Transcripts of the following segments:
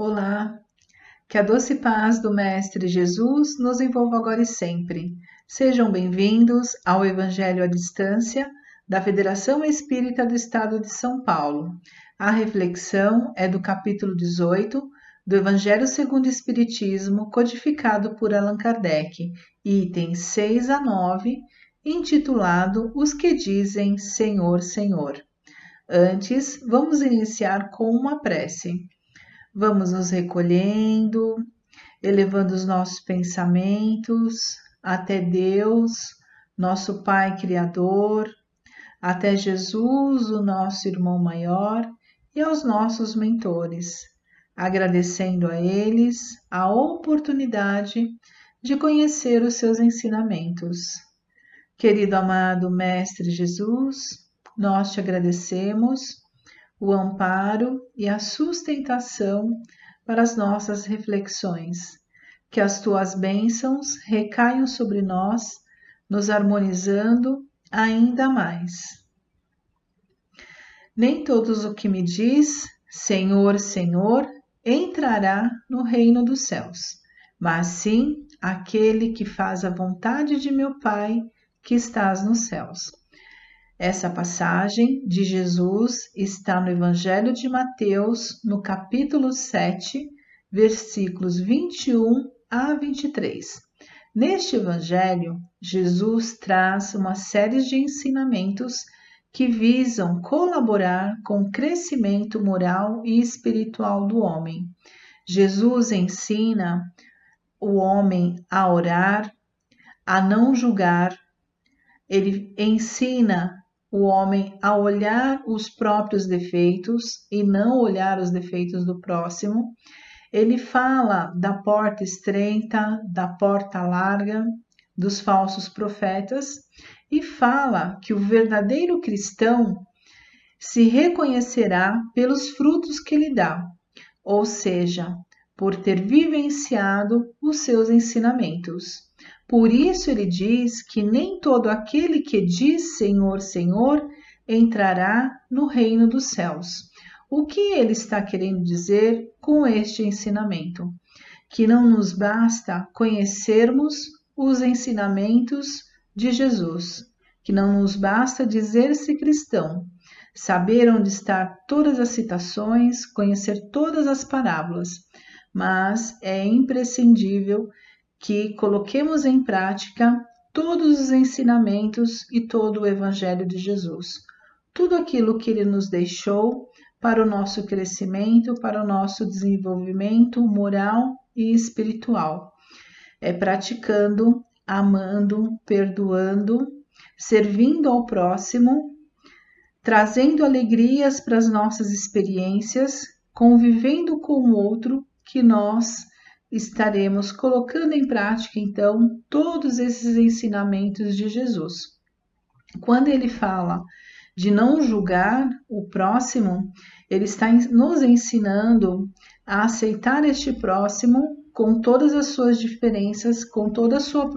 Olá, que a doce paz do Mestre Jesus nos envolva agora e sempre. Sejam bem-vindos ao Evangelho à Distância da Federação Espírita do Estado de São Paulo. A reflexão é do capítulo 18 do Evangelho segundo o Espiritismo, codificado por Allan Kardec, itens 6 a 9, intitulado Os que dizem Senhor, Senhor. Antes, vamos iniciar com uma prece. Vamos nos recolhendo, elevando os nossos pensamentos até Deus, nosso Pai Criador, até Jesus, o nosso irmão maior, e aos nossos mentores, agradecendo a eles a oportunidade de conhecer os seus ensinamentos. Querido amado Mestre Jesus, nós te agradecemos o amparo e a sustentação para as nossas reflexões. Que as tuas bênçãos recaiam sobre nós, nos harmonizando ainda mais. Nem todos o que me diz, Senhor, Senhor, entrará no reino dos céus, mas sim aquele que faz a vontade de meu Pai que estás nos céus. Essa passagem de Jesus está no Evangelho de Mateus, no capítulo 7, versículos 21 a 23. Neste Evangelho, Jesus traz uma série de ensinamentos que visam colaborar com o crescimento moral e espiritual do homem. Jesus ensina o homem a orar, a não julgar, ele ensina o homem a olhar os próprios defeitos e não olhar os defeitos do próximo. Ele fala da porta estreita, da porta larga, dos falsos profetas e fala que o verdadeiro cristão se reconhecerá pelos frutos que ele dá, ou seja, por ter vivenciado os seus ensinamentos. Por isso ele diz que nem todo aquele que diz Senhor, Senhor entrará no reino dos céus. O que ele está querendo dizer com este ensinamento? Que não nos basta conhecermos os ensinamentos de Jesus, que não nos basta dizer-se cristão, saber onde estão todas as citações, conhecer todas as parábolas, mas é imprescindível que coloquemos em prática todos os ensinamentos e todo o Evangelho de Jesus. Tudo aquilo que ele nos deixou para o nosso crescimento, para o nosso desenvolvimento moral e espiritual. É praticando, amando, perdoando, servindo ao próximo, trazendo alegrias para as nossas experiências, convivendo com o outro, que nós estaremos colocando em prática então todos esses ensinamentos de Jesus. Quando ele fala de não julgar o próximo, ele está nos ensinando a aceitar este próximo com todas as suas diferenças, com toda a sua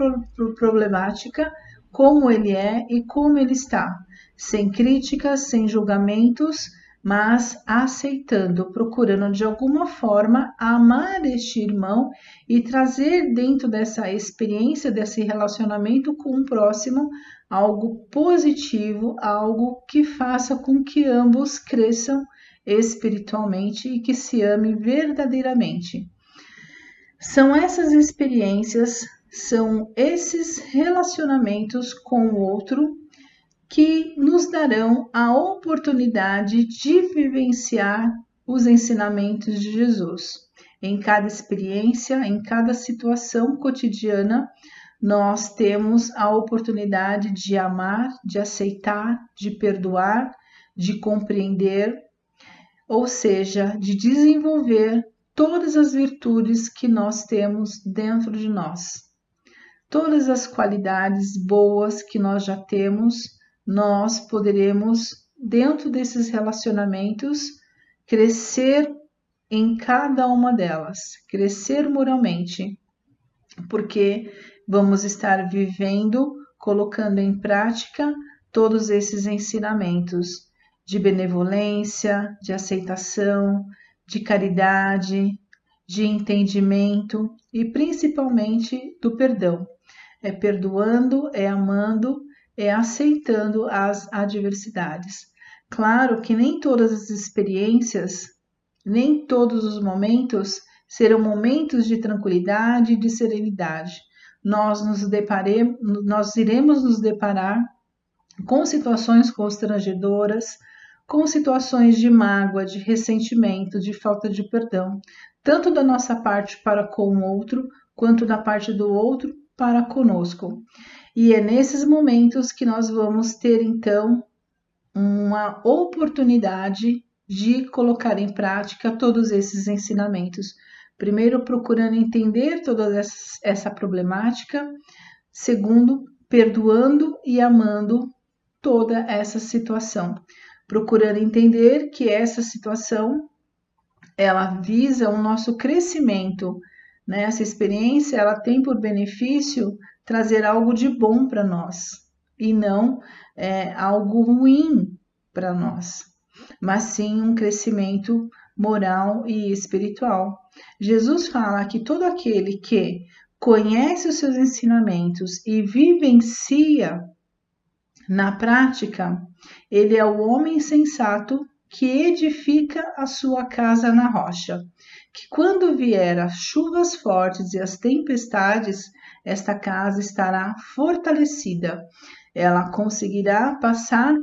problemática, como ele é e como ele está, sem críticas, sem julgamentos, mas aceitando, procurando de alguma forma amar este irmão e trazer dentro dessa experiência, desse relacionamento com o próximo, algo positivo, algo que faça com que ambos cresçam espiritualmente e que se amem verdadeiramente. São essas experiências, são esses relacionamentos com o outro que nos darão a oportunidade de vivenciar os ensinamentos de Jesus. Em cada experiência, em cada situação cotidiana, nós temos a oportunidade de amar, de aceitar, de perdoar, de compreender, ou seja, de desenvolver todas as virtudes que nós temos dentro de nós. Todas as qualidades boas que nós já temos nós poderemos, dentro desses relacionamentos, crescer em cada uma delas, crescer moralmente, porque vamos estar vivendo, colocando em prática todos esses ensinamentos de benevolência, de aceitação, de caridade, de entendimento e principalmente do perdão. É perdoando, é amando, é aceitando as adversidades. Claro que nem todas as experiências, nem todos os momentos serão momentos de tranquilidade e de serenidade. Nós nos deparemos, nós iremos nos deparar com situações constrangedoras, com situações de mágoa, de ressentimento, de falta de perdão, tanto da nossa parte para com o outro, quanto da parte do outro para conosco. E é nesses momentos que nós vamos ter então uma oportunidade de colocar em prática todos esses ensinamentos. Primeiro, procurando entender toda essa problemática. Segundo, perdoando e amando toda essa situação. Procurando entender que essa situação ela visa o nosso crescimento. Né? Essa experiência ela tem por benefício trazer algo de bom para nós e não é, algo ruim para nós, mas sim um crescimento moral e espiritual. Jesus fala que todo aquele que conhece os seus ensinamentos e vivencia na prática, ele é o homem sensato que edifica a sua casa na rocha, que quando vier as chuvas fortes e as tempestades, esta casa estará fortalecida. Ela conseguirá passar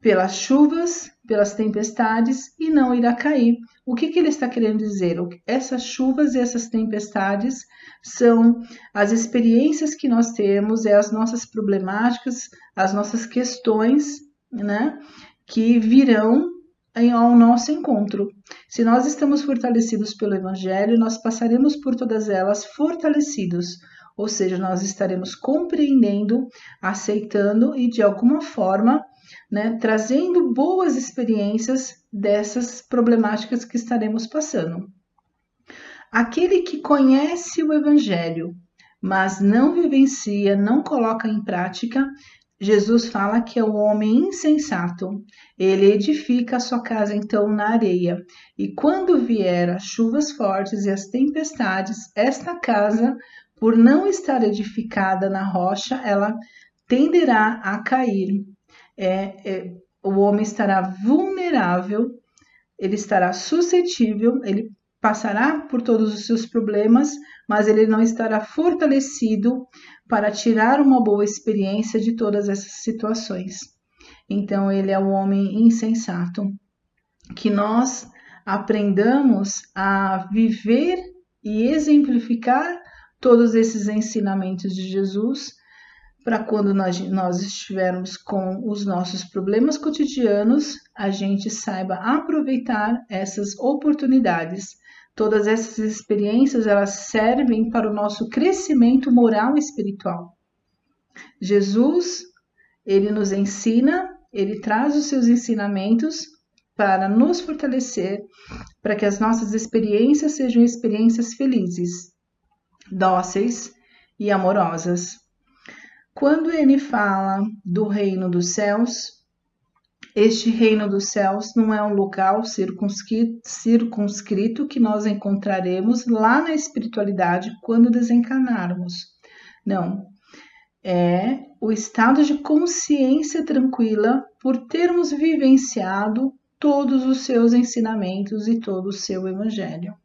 pelas chuvas, pelas tempestades e não irá cair. O que, que ele está querendo dizer? Essas chuvas e essas tempestades são as experiências que nós temos, é as nossas problemáticas, as nossas questões, né? Que virão ao nosso encontro. Se nós estamos fortalecidos pelo Evangelho, nós passaremos por todas elas fortalecidos, ou seja, nós estaremos compreendendo, aceitando e de alguma forma, né, trazendo boas experiências dessas problemáticas que estaremos passando. Aquele que conhece o Evangelho, mas não vivencia, não coloca em prática, Jesus fala que é o homem insensato. Ele edifica a sua casa então na areia, e quando vier as chuvas fortes e as tempestades, esta casa, por não estar edificada na rocha, ela tenderá a cair. É, é, o homem estará vulnerável, ele estará suscetível, ele passará por todos os seus problemas, mas ele não estará fortalecido para tirar uma boa experiência de todas essas situações. Então, ele é o homem insensato. Que nós aprendamos a viver e exemplificar todos esses ensinamentos de Jesus para quando nós, nós estivermos com os nossos problemas cotidianos, a gente saiba aproveitar essas oportunidades Todas essas experiências elas servem para o nosso crescimento moral e espiritual. Jesus, ele nos ensina, ele traz os seus ensinamentos para nos fortalecer, para que as nossas experiências sejam experiências felizes, dóceis e amorosas. Quando ele fala do reino dos céus, este reino dos céus não é um local circunscrito, que nós encontraremos lá na espiritualidade quando desencarnarmos. Não. É o estado de consciência tranquila por termos vivenciado todos os seus ensinamentos e todo o seu evangelho.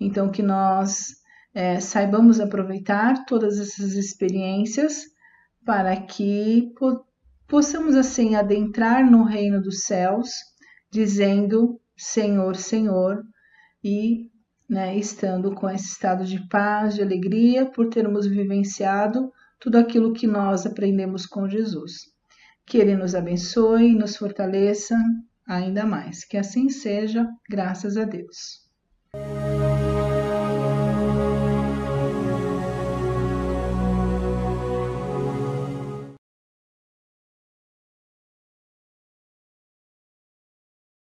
Então, que nós é, saibamos aproveitar todas essas experiências para que possamos assim adentrar no reino dos céus, dizendo Senhor, Senhor, e né, estando com esse estado de paz, de alegria, por termos vivenciado tudo aquilo que nós aprendemos com Jesus. Que Ele nos abençoe e nos fortaleça ainda mais. Que assim seja, graças a Deus.